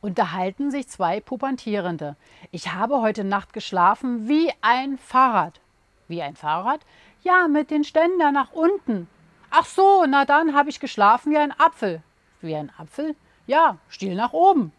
unterhalten sich zwei Pupantierende. Ich habe heute Nacht geschlafen wie ein Fahrrad. Wie ein Fahrrad? Ja, mit den Ständer nach unten. Ach so, na dann habe ich geschlafen wie ein Apfel. Wie ein Apfel? Ja, Stiel nach oben.